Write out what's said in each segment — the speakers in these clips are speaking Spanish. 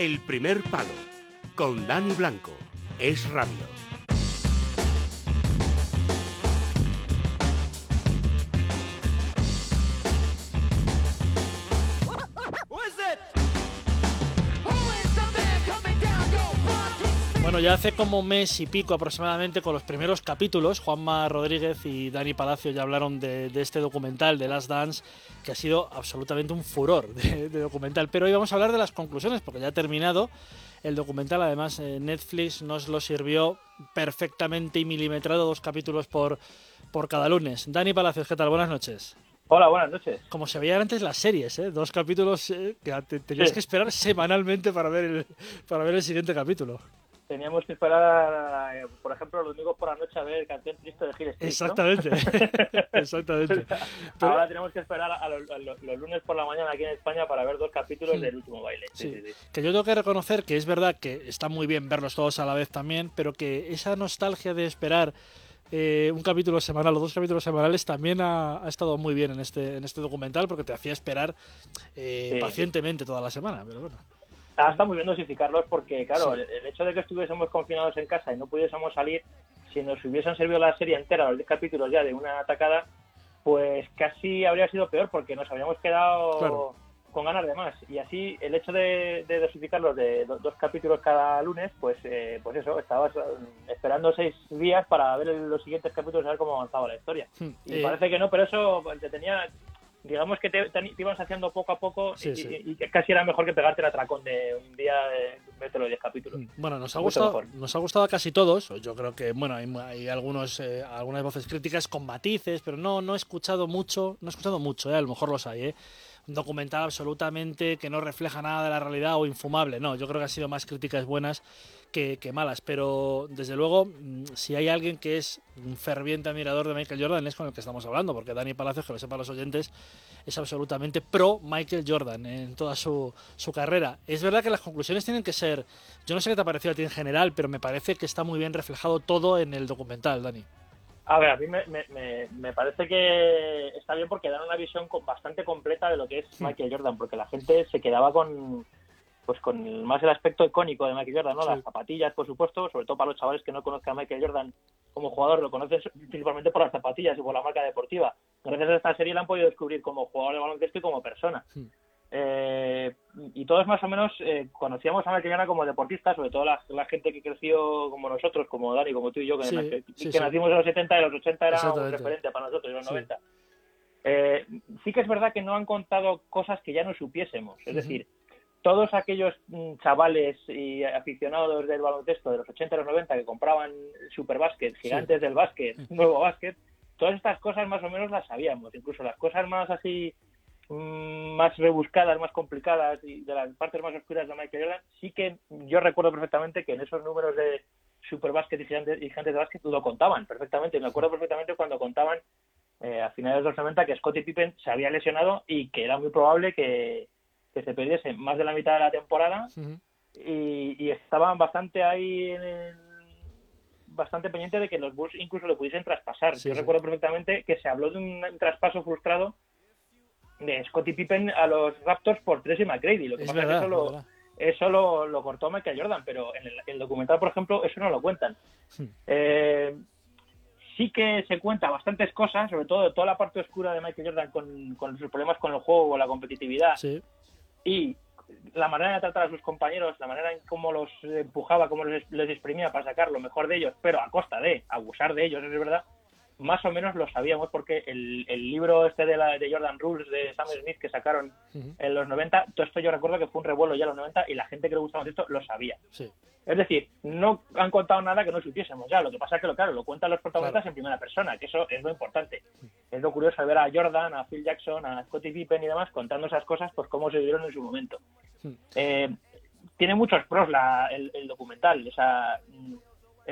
El primer palo con Dani Blanco. Es radio. Ya hace como mes y pico aproximadamente con los primeros capítulos, Juanma Rodríguez y Dani Palacio ya hablaron de, este documental, de Last Dance, que ha sido absolutamente un furor de, documental. Pero hoy vamos a hablar de las conclusiones, porque ya ha terminado el documental. Además, eh, Netflix nos lo sirvió perfectamente y milimetrado, dos capítulos por, por cada lunes. Dani Palacios, ¿qué tal? Buenas noches. Hola, buenas noches. Como se veían antes las series, ¿eh? dos capítulos eh, que tenías que esperar semanalmente para ver el, para ver el siguiente capítulo teníamos que esperar, eh, por ejemplo, los domingos por la noche a ver el canción triste de Gil Exactamente, exactamente. Ahora tenemos que esperar a los, lunes por la mañana aquí en España para ver dos capítulos del último baile. Sí, que yo tengo que reconocer que es verdad que está muy bien verlos todos a la vez también, pero que esa nostalgia de esperar eh, un capítulo semanal o dos capítulos semanales también ha, estado muy bien en este, en este documental porque te hacía esperar eh, pacientemente toda la semana, pero bueno. Está muy bien dosificarlos porque, claro, el, hecho de que estuviésemos confinados en casa y no pudiésemos salir, si nos hubiesen servido la serie entera, los 10 capítulos ya de una atacada, pues casi habría sido peor porque nos habríamos quedado con ganas de más. Y así, el hecho de, dosificarlos de dos capítulos cada lunes, pues pues, pues eso, estabas esperando seis días para ver los siguientes capítulos y ver cómo avanzaba la historia. Hmm. Y eh, parece que no, pero eso te tenía digamos que te, ibas haciendo poco a poco y, casi era mejor que pegarte el atracón de un día de los 10 capítulos. Mm, bueno, nos ha gustado, nos ha gustado a casi todos. Yo creo que bueno hay, algunos eh, algunas voces críticas con matices, pero no no he escuchado mucho, no he escuchado mucho, eh, a lo mejor los hay, eh. Un documental absolutamente que no refleja nada de la realidad o infumable. No, yo creo que ha sido más críticas buenas que, malas, pero desde luego, mm, si hay alguien que es un ferviente admirador de Michael Jordan, es con el que estamos hablando, porque Dani Palacios, que lo sepan los oyentes, es absolutamente pro Michael Jordan en toda su, su carrera. Es verdad que las conclusiones tienen que ser, yo no sé qué te ha parecido a ti en general, pero me parece que está muy bien reflejado todo en el documental, Dani. A ver, a mí me, me, me, parece que está bien porque dan una visión bastante completa de lo que es Michael Jordan, porque la gente se quedaba con, pues con más el aspecto icónico de Michael Jordan, ¿no? Las zapatillas, por supuesto, sobre todo para los chavales que no conozcan a Michael Jordan como jugador, lo conocen principalmente por las zapatillas y por la marca deportiva. Gracias a esta serie la han podido descubrir como jugador de baloncesto y como persona. Eh, y todos más o menos eh, conocíamos a Michael Jordan como deportista, sobre todo la, gente que creció como nosotros, como Dani, como tú y yo, que, nacimos en los 70 y los 80 era un referente para nosotros, en los 90. Eh, sí que es verdad que no han contado cosas que ya no supiésemos, es decir, todos aquellos mm, chavales y aficionados del baloncesto de los 80 y los 90 que compraban Superbásquet, gigantes del básquet, nuevo básquet, todas estas cosas más o menos las sabíamos, incluso las cosas más así mm, más rebuscadas, más complicadas y de las partes más oscuras de Michael Jordan, sí que yo recuerdo perfectamente que en esos números de Superbásquet y gigantes, y gigantes de básquet lo contaban perfectamente. Me acuerdo perfectamente cuando contaban eh, a finales de los 90 que Scottie Pippen se había lesionado y que era muy probable que que se perdiese más de la mitad de la temporada y, estaban bastante ahí bastante pendiente de que los Bulls incluso lo pudiesen traspasar. Yo recuerdo perfectamente que se habló de un, traspaso frustrado de Scottie Pippen a los Raptors por Tracy McGrady. Lo que pasa es que eso, lo, eso lo, cortó Michael Jordan, pero en el, documental, por ejemplo, eso no lo cuentan. Eh, sí que se cuenta bastantes cosas, sobre todo toda la parte oscura de Michael Jordan con, con sus problemas con el juego, o la competitividad. Sí y la manera de tratar a sus compañeros, la manera en cómo los empujaba, cómo les, exprimía para sacar lo mejor de ellos, pero a costa de abusar de ellos, es verdad, más o menos lo sabíamos porque el, libro este de, la, de Jordan Rules de Sam Smith que sacaron en los 90, todo esto yo recuerdo que fue un revuelo ya en los 90 y la gente que le gustaba esto lo sabía. Es decir, no han contado nada que no supiésemos ya, lo que pasa es que lo claro, lo cuentan los protagonistas en primera persona, que eso es lo importante. Es lo curioso ver a Jordan, a Phil Jackson, a Scottie Pippen y demás contando esas cosas, pues cómo se vieron en su momento. Eh, tiene muchos pros la, el, el documental, o sea,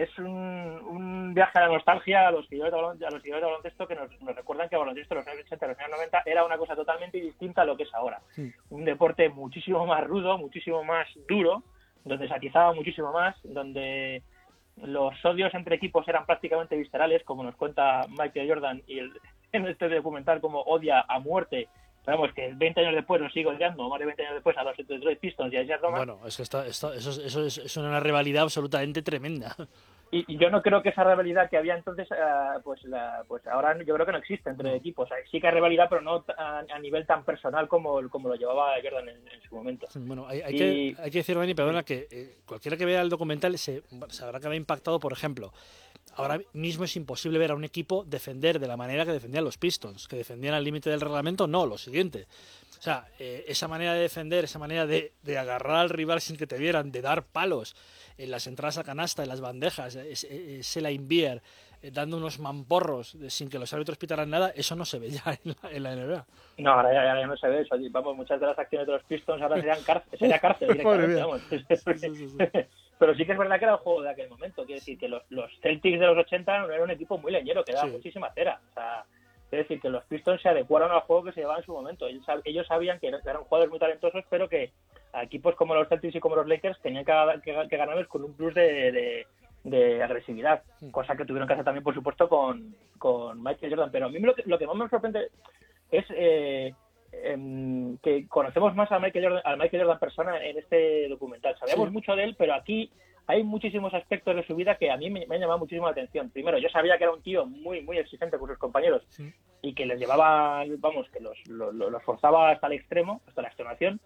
es un, viaje a la nostalgia a los seguidores de, a los de baloncesto que nos, recuerdan que el baloncesto en los años 80 y los años 90 era una cosa totalmente distinta a lo que es ahora. Un deporte muchísimo más rudo, muchísimo más duro, donde se atizaba muchísimo más, donde los odios entre equipos eran prácticamente viscerales, como nos cuenta Michael Jordan y el, en este documental como odia a muerte sabemos que 20 años después nos sigue odiando, más de 20 años después a los Detroit Pistons y a Isaiah Thomas. Bueno, es que está, está- eso, es- eso es, es una rivalidad absolutamente tremenda. Y, y yo no creo que esa rivalidad que había entonces, eh, pues la, pues ahora yo creo que no existe entre equipos. O sea, sí que hay rivalidad, pero no a, a nivel tan personal como, como lo llevaba Jordan en, en su momento. Bueno, hay, hay Y- que, hay que decir, Benny, perdona, que eh, cualquiera que vea el documental se sabrá que habrá impactado, por ejemplo. Ahora mismo es imposible ver a un equipo defender de la manera que defendían los Pistons, que defendían al límite del reglamento, no, lo siguiente. O sea, eh, esa manera de defender, esa manera de, de agarrar al rival sin que te vieran, de dar palos en las entradas a canasta, en las bandejas, ese, ese line beer, eh, dando unos mamporros de- sin que los árbitros pitaran nada, eso no se ve ya en la, en la NBA. No, ahora ya, no se ve eso. Vamos, muchas de las acciones de los Pistons ahora serían cárcel, sería cárcel directamente, vamos. Pero sí que es verdad que era el juego de aquel momento. Quiere decir que los, los Celtics de los 80 no era un equipo muy leñero, que daba Sí. muchísima cera. O sea, quiere decir que los Pistons se adecuaron al juego que se llevaba en su momento. Ellos, sab- ellos sabían que eran jugadores muy talentosos, pero que a equipos como los Celtics y como los Lakers tenían que, que, que ganarles con un plus de, de- de agresividad. Cosa que tuvieron que hacer también, por supuesto, con, con Michael Jordan. Pero a mí lo que, lo que más me sorprende es eh, em, que conocemos más a Michael Jordan, a Michael Jordan persona en este documental. Sabíamos Sí. mucho de él, pero aquí hay muchísimos aspectos de su vida que a mí me, me han llamado muchísimo la atención. Primero, yo sabía que era un tío muy, muy exigente con sus compañeros Sí. y que les llevaba, vamos, que los, lo- lo- los forzaba hasta el extremo, hasta la extenuación.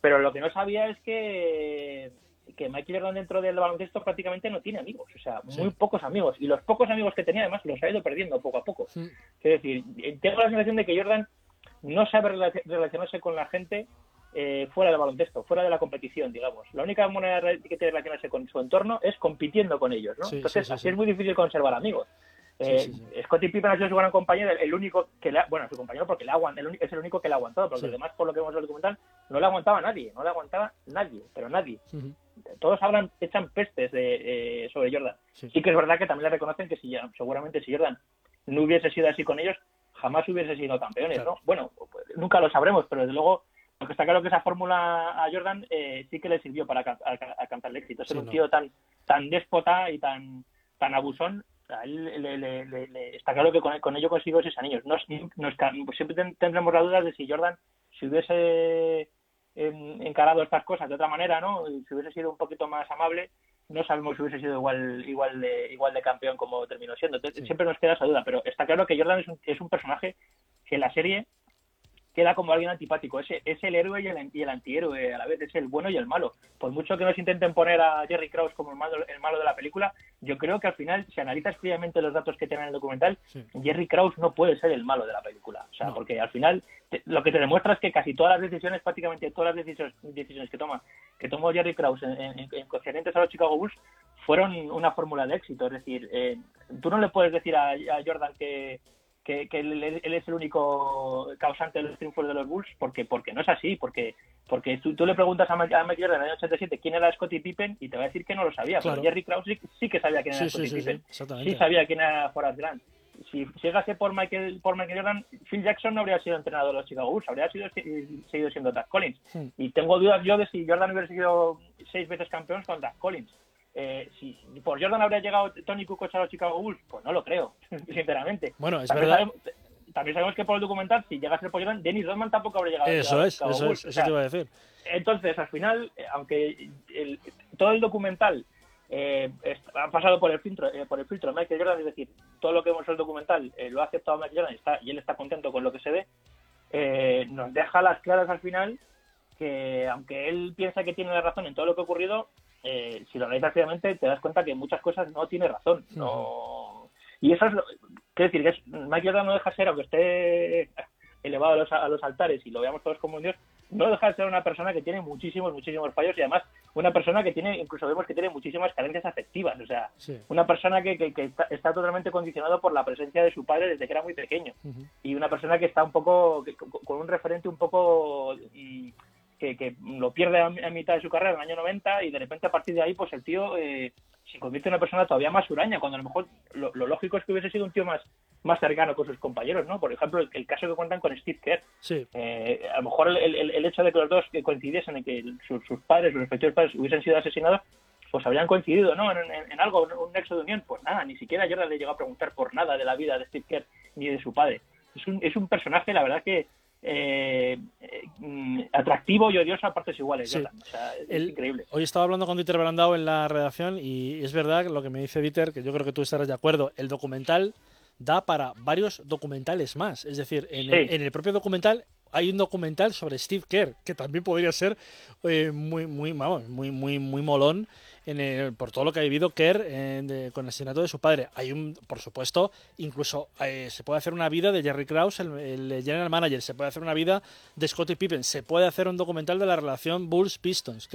Pero lo que no sabía es que, que Michael Jordan dentro del baloncesto prácticamente no tiene amigos, o sea, muy pocos amigos. Y los pocos amigos que tenía, además, los ha ido perdiendo poco a poco. Sí. Es decir, tengo la sensación de que Jordan no sabe relac- relacionarse con la gente eh, fuera del baloncesto, fuera de la competición, digamos. La única manera de que tiene de relacionarse con su entorno es compitiendo con ellos, ¿no? Sí, Entonces, sí, sí, así sí. es muy difícil conservar amigos. Eh. Scottie Pippen ha sido su gran compañero, el, el único que le ha, bueno, su compañero porque le aguant- el es el único que le ha aguantado, porque Sí. los demás, por lo que vemos en el documental, no le aguantaba nadie, no le aguantaba nadie, pero nadie. Todos hablan, echan pestes de, eh, sobre Jordan. Sí. Que es verdad que también le reconocen que si ya- seguramente si Jordan no hubiese sido así con ellos, jamás hubiese sido campeones, Claro. ¿no? Bueno, pues, nunca lo sabremos, pero desde luego lo que está claro que esa fórmula a Jordan eh, sí que le sirvió para alca- alca- alcanzar el éxito. Ser Sí, un no. tío tan tan déspota y tan tan abusón, a él le, le- le- está claro que con, con ello consiguió esos anillos. Nos, nos ca- siempre ten- tendremos la duda de si Jordan si hubiese em, encarado estas cosas de otra manera, ¿no? Si hubiese sido un poquito más amable, no sabemos si hubiese sido igual igual de igual de campeón como terminó siendo. Entonces, Sí. Siempre nos queda esa duda, pero está claro que Jordan es un, es un personaje que en la serie queda como alguien antipático. Es, es el héroe y el, y el antihéroe a la vez, es el bueno y el malo. Por mucho que nos intenten poner a Jerry Krause como el malo, el malo de la película, yo creo que al final, si analizas fríamente los datos que tiene en el documental, Sí. Jerry Krause no puede ser el malo de la película. O sea, No. porque al final te- lo que te demuestra es que casi todas las decisiones, prácticamente todas las decisiones, decisiones que toma, que tomó Jerry Krause en, en, a los Chicago Bulls fueron una fórmula de éxito. Es decir, eh, tú no le puedes decir a, a Jordan que, que, que él, él es el único causante de los triunfos de los Bulls, porque porque no es así, porque porque tú, tú le preguntas a Mike, a Mike Jordan en el año 87 quién era Scottie Pippen y te va a decir que no lo sabía, Claro. pero Jerry Krause sí, sí que sabía quién era Sí, Scottie sí, Pippen sí sabía quién era Horace Grant. Si llegase por Michael, por Michael Jordan, Phil Jackson no habría sido entrenador de los Chicago Bulls, habría sido, seguido siendo Doug Collins. Hmm. Y tengo dudas yo de si Jordan hubiera sido seis veces campeón con Doug Collins. Eh, si por Jordan habría llegado Tony Kukoc a los Chicago Bulls, pues no lo creo, sinceramente. Bueno, es También verdad. sabemos, también sabemos que por el documental, si llegase por Jordan, Dennis Rodman tampoco habría llegado Eso a es, Chicago eso Bulls. es, O eso sea, te iba a decir. entonces, al final, eh, aunque el- todo el documental eh, ha pasado por el filtro eh, por el filtro de Michael Jordan, es decir, todo lo que hemos en el documental eh, lo ha aceptado Michael Jordan y, está, y él está contento con lo que se ve, eh, nos deja las claras al final que aunque él piensa que tiene la razón en todo lo que ha ocurrido, eh, si lo analizas fríamente te das cuenta que muchas cosas no tiene razón. No... Y eso es lo... Quiero decir, que es, Michael Jordan no deja de ser, aunque esté elevado a los, a los altares y lo veamos todos como un dios, no deja de ser una persona que tiene muchísimos, muchísimos fallos y además una persona que tiene, incluso vemos que tiene muchísimas carencias afectivas. O sea, Sí. una persona que, que, que está, está totalmente condicionado por la presencia de su padre desde que era muy pequeño y una persona que está un poco que- con con un referente un poco mm, que, que lo pierde a, a mitad de su carrera en el año 90 y de repente a partir de ahí pues el tío eh, se convierte en una persona todavía más huraña cuando a lo mejor lo, lo lógico es que hubiese sido un tío más más cercano con sus compañeros no por ejemplo el, el caso que cuentan con Steve Kerr Sí, eh, a lo mejor el, el- el hecho de que los dos que coincidiesen en que sus, sus padres, sus respectivos padres, hubiesen sido asesinados, pues habrían coincidido ¿no? en, en- en algo, un nexo de unión. Pues nada, ni siquiera Jordan le llegó a preguntar por nada de la vida de Steve Kerr ni de su padre. Es un, es un personaje, la verdad, que eh, mm, atractivo y odioso a partes iguales. Sí. Jordan. O sea, es El- increíble. Hoy estaba hablando con Dieter Brandau en la redacción y es verdad lo que me dice Dieter, que yo creo que tú estarás de acuerdo. El documental da para varios documentales más. Es decir, en, el, Sí. en el propio documental hay un documental sobre Steve Kerr, que también podría ser eh, muy, muy, vamos, muy, muy, muy molón en el- por todo lo que ha vivido Kerr eh, de- con el asesinato de su padre. Hay un, por supuesto, incluso eh, se puede hacer una vida de Jerry Krause, el, el general manager, se puede hacer una vida de Scottie Pippen, se puede hacer un documental de la relación Bulls-Pistons,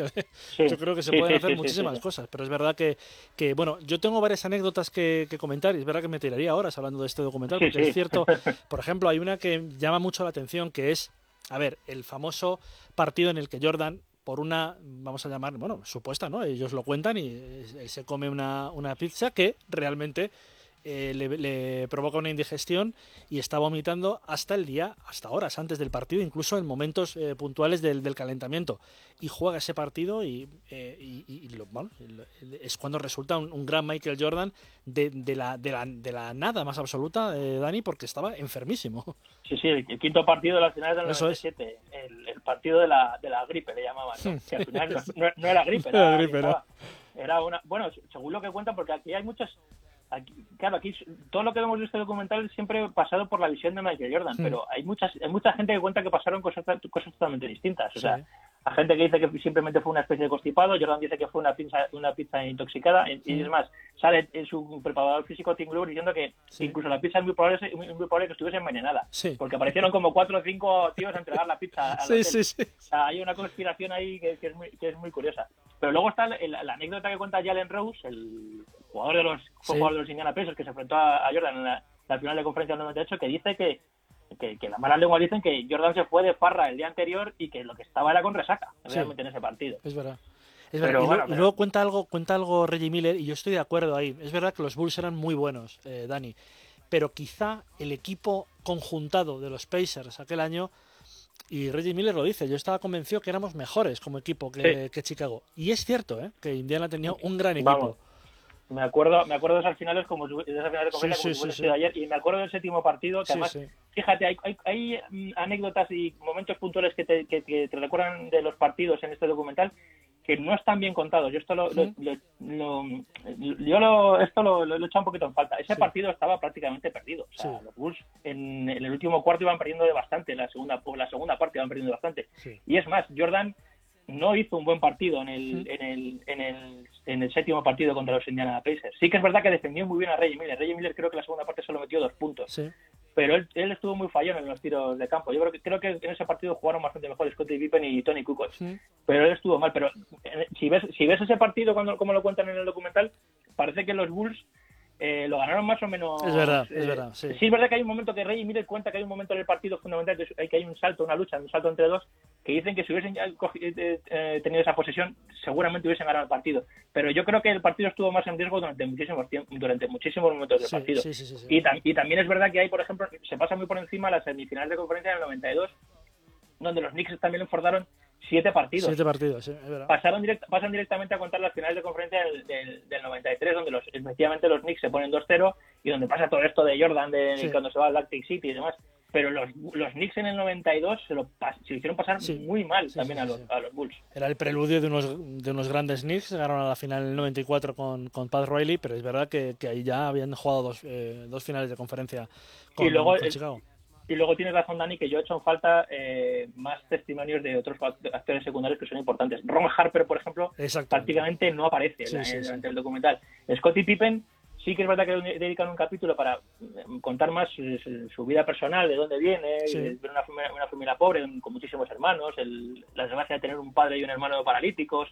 Sí. yo creo que se Sí, pueden sí, hacer muchísimas cosas, pero es verdad que, que, bueno, yo tengo varias anécdotas que, que comentar y es verdad que me tiraría horas hablando de este documental, porque es cierto, por ejemplo, hay una que llama mucho la atención, que es, a ver, el famoso partido en el que Jordan, por una, vamos a llamar, bueno, supuesta, ¿no? Ellos lo cuentan y eh, se come una, una pizza que realmente eh, le, le provoca una indigestión y está vomitando hasta el día, hasta horas antes del partido, incluso en momentos eh, puntuales del, del calentamiento. Y juega ese partido y, eh, y- y- lo- bueno, es cuando resulta un, un gran Michael Jordan de, de la, de, la, de la nada más absoluta, eh, Dani, porque estaba enfermísimo. Sí, sí, el, el quinto partido de las finales del Eso es. 97, el, el partido de la, de la gripe le llamaban, ¿no? que al final no, no- no era gripe, era era, gripe, estaba- era una, bueno, según lo que cuentan, porque aquí hay muchos, aquí, claro, aquí todo lo que vemos de este documental siempre pasado por la visión de Michael Jordan, pero hay muchas, hay mucha gente que cuenta que pasaron cosas, cosas totalmente distintas, o sea, Hay gente que dice que simplemente fue una especie de constipado, Jordan dice que fue una pizza, una pizza intoxicada, y, y es más, sale en su preparador físico Tim Glover diciendo que Sí. incluso la pizza es muy probable, muy, muy probable que estuviese envenenada, Sí. porque aparecieron como cuatro o cinco tíos a entregar la pizza. sí, sí. O sea, hay una conspiración ahí que, que es, muy, que es muy curiosa. Pero luego está el- la, anécdota que cuenta Jalen Rose, el jugador de los, jugador de los Indiana Pacers que se enfrentó a, a Jordan en la, la final de conferencia del 98, que dice que, que, que las malas lenguas dicen que Jordan se fue de farra el día anterior y que lo que estaba era con resaca Sí. realmente en ese partido. Es verdad. Es Pero verdad. Y, bueno, luego, y pero- luego cuenta algo, cuenta algo Reggie Miller, y yo estoy de acuerdo ahí. Es verdad que los Bulls eran muy buenos, eh, Dani. Pero quizá el equipo conjuntado de los Pacers aquel año, y Reggie Miller lo dice, yo estaba convencido que éramos mejores como equipo que, que Chicago. Y es cierto, ¿eh? que Indiana tenía un gran equipo. Vamos. Me acuerdo, me acuerdo de esas finales como de esas finales de Sí, como sí, sí, ayer. Y me acuerdo del séptimo partido que además fíjate hay, hay, hay, mm, anécdotas y momentos puntuales que te, que, que te recuerdan de los partidos en este documental que no están bien contados. Yo esto lo, lo- yo lo, esto lo, he echado un poquito en falta. Ese partido estaba prácticamente perdido. O sea los Bulls en, en el último cuarto iban perdiendo de bastante en la segunda la segunda parte iban perdiendo bastante. Y es más Jordan no hizo un buen partido en el, en el, en el, en el séptimo partido contra los Indiana Pacers. Sí que es verdad que defendió muy bien a Reggie Miller. Reggie Miller creo que la segunda parte solo metió dos puntos, Sí. pero él, él estuvo muy fallón en los tiros de campo. Yo creo que, creo que en ese partido jugaron bastante mejor Scottie Pippen y Tony Kukoc, pero él estuvo mal. Pero eh, si ves, si ves ese partido cuando, como lo cuentan en el documental, parece que los Bulls eh, lo ganaron más o menos. Es verdad, es eh, verdad, sí. es verdad que hay un momento que Reggie Miller cuenta que hay un momento en el partido fundamental que, es- que hay un salto, una lucha, un salto entre dos, que dicen que si hubiesen eh, eh, tenido esa posesión, seguramente hubiesen ganado el partido. Pero yo creo que el partido estuvo más en riesgo durante muchísimos durante muchísimos momentos del Sí, partido. sí. Tam- y también es verdad que hay, por ejemplo, se pasa muy por encima las semifinales de conferencia del 92, donde los Knicks también enforzaron siete partidos Siete partidos, sí, es verdad. pasaron direct- pasan directamente a contar las finales de conferencia del, del, del 93, donde los, efectivamente los Knicks se ponen 2-0 y donde pasa todo esto de Jordan, de Sí. cuando se va al Lactic City y demás. Pero los, los Knicks en el 92 se lo, se lo hicieron pasar Sí. muy mal también a, los, a los Bulls. Era el preludio de unos, de unos grandes Knicks, llegaron a la final en el 94 con, con Pat Riley, pero es verdad que, que ahí ya habían jugado dos, eh, dos finales de conferencia con, Y luego con el- Chicago. Y luego tienes razón, Dani, que yo he hecho en falta eh, más testimonios de otros actores secundarios que son importantes. Ron Harper, por ejemplo, prácticamente no aparece Sí, en- sí, en- sí. durante el documental. Scottie Pippen sí que es verdad que dedican un capítulo para eh, contar más su, su- su vida personal, de dónde viene, Sí. de una, familia, una familia pobre con muchísimos hermanos, el- la desgracia de tener un padre y un hermano paralíticos.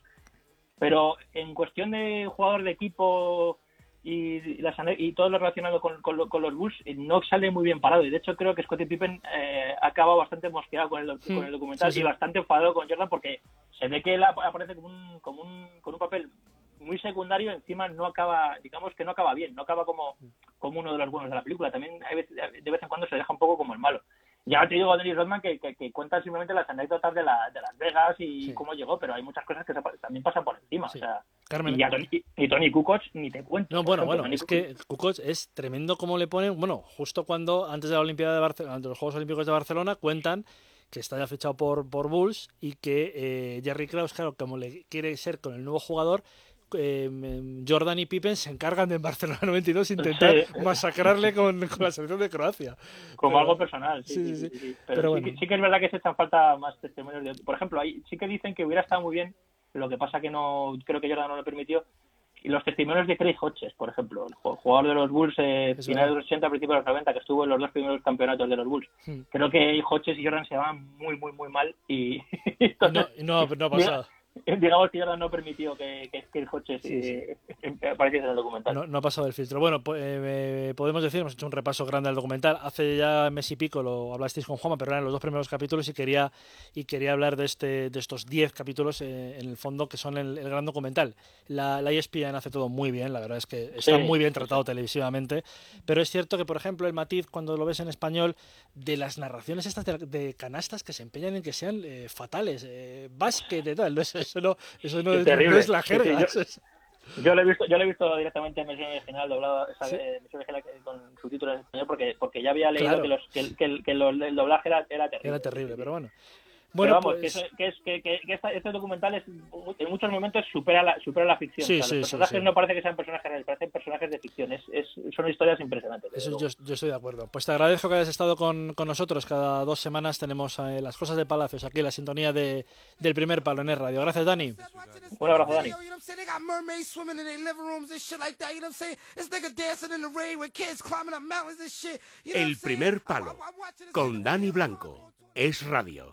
Pero en cuestión de jugador de equipo y, las y todo lo relacionado con, con lo- con los Bulls, eh, no sale muy bien parado. Y de hecho creo que Scottie Pippen eh, acaba bastante mosqueado con el, con el documental sí, sí. y bastante enfadado con Jordan porque se ve que él ap- aparece como un, como un, con un papel muy secundario, encima no acaba, digamos que no acaba bien, no acaba como, como uno de los buenos de la película. También hay veces- de vez en cuando se deja un poco como el malo. Ya te digo, Dennis Rodman, que, que, que cuenta simplemente las anécdotas de, la, de Las Vegas y cómo llegó, pero hay muchas cosas que se también pasan por encima. O sea, Carmen. y, ya Tony, y, Tony Kukoc ni te cuento. No, bueno, ejemplo, bueno, Tony es Kukoc. que Kukoc es tremendo como le ponen. Bueno, justo cuando antes de la Olimpiada de Barcelona, antes de los Juegos Olímpicos de Barcelona, cuentan que está ya fichado por, por Bulls y que eh, Jerry Krause, claro, como le quiere ser con el nuevo jugador, eh, Jordan y Pippen se encargan de en Barcelona 92 intentar Sí. masacrarle con, con la selección de Croacia. Como Pero- algo personal, sí, sí, sí. Pero Pero, sí, bueno. que, sí que es verdad que se echan falta más testimonios. De, por ejemplo, ahí sí que dicen que hubiera estado muy bien, lo que pasa que no creo que Jordan no lo permitió. Y los testimonios de Craig Hodges, por ejemplo, el ju- jugador de los Bulls, eh, Es finales de los 80, principios de los 90, que estuvo en los dos primeros campeonatos de los Bulls. Hmm. Creo que Hodges y Jordan se llevaban muy, muy, muy mal y No, no, no ha pasado. digamos que Jordan no permitió que, que Craig Hodges Sí, sí. eh, apareciese en el documental. No, no ha pasado el filtro. Bueno, po- eh, podemos decir, hemos hecho un repaso grande al documental. Hace ya mes y pico lo hablasteis con Juanma, pero eran los dos primeros capítulos y quería y quería hablar de este de estos 10 capítulos eh, en el fondo que son el, el gran documental. La, la ESPN hace todo muy bien, la verdad es que está Sí, muy bien sí, tratado televisivamente, pero es cierto que, por ejemplo, el matiz cuando lo ves en español de las narraciones estas de, de canastas que se empeñan en que sean eh, fatales, eh, básquet y tal, no, eso, eso no, eso no, Es no es la Sí, sí, jerga. yo- eso es- Yo lo he visto, yo lo he visto directamente en versión original, doblado, esa, Sí. eh, versión original que- con subtítulos en español, porque, porque ya había leído Claro. que, los, que, el- que el, que el doblaje era, era terrible. Era terrible, pero bueno. Pero Bueno, vamos, pues, que, es, que, que- que esta- este documental es, en muchos momentos supera la, supera la ficción. Sí, O sea, sí, los personajes sí. no parece que sean personajes reales, parecen personajes de ficción. Es, es- son historias impresionantes. Eso yo, yo estoy de acuerdo. Pues te agradezco que hayas estado con, con nosotros. Cada dos semanas tenemos eh, las cosas de Palacios aquí, la sintonía de, del primer palo en el radio. Gracias, Dani. Un abrazo, Dani. El primer palo con Dani Blanco. Es radio.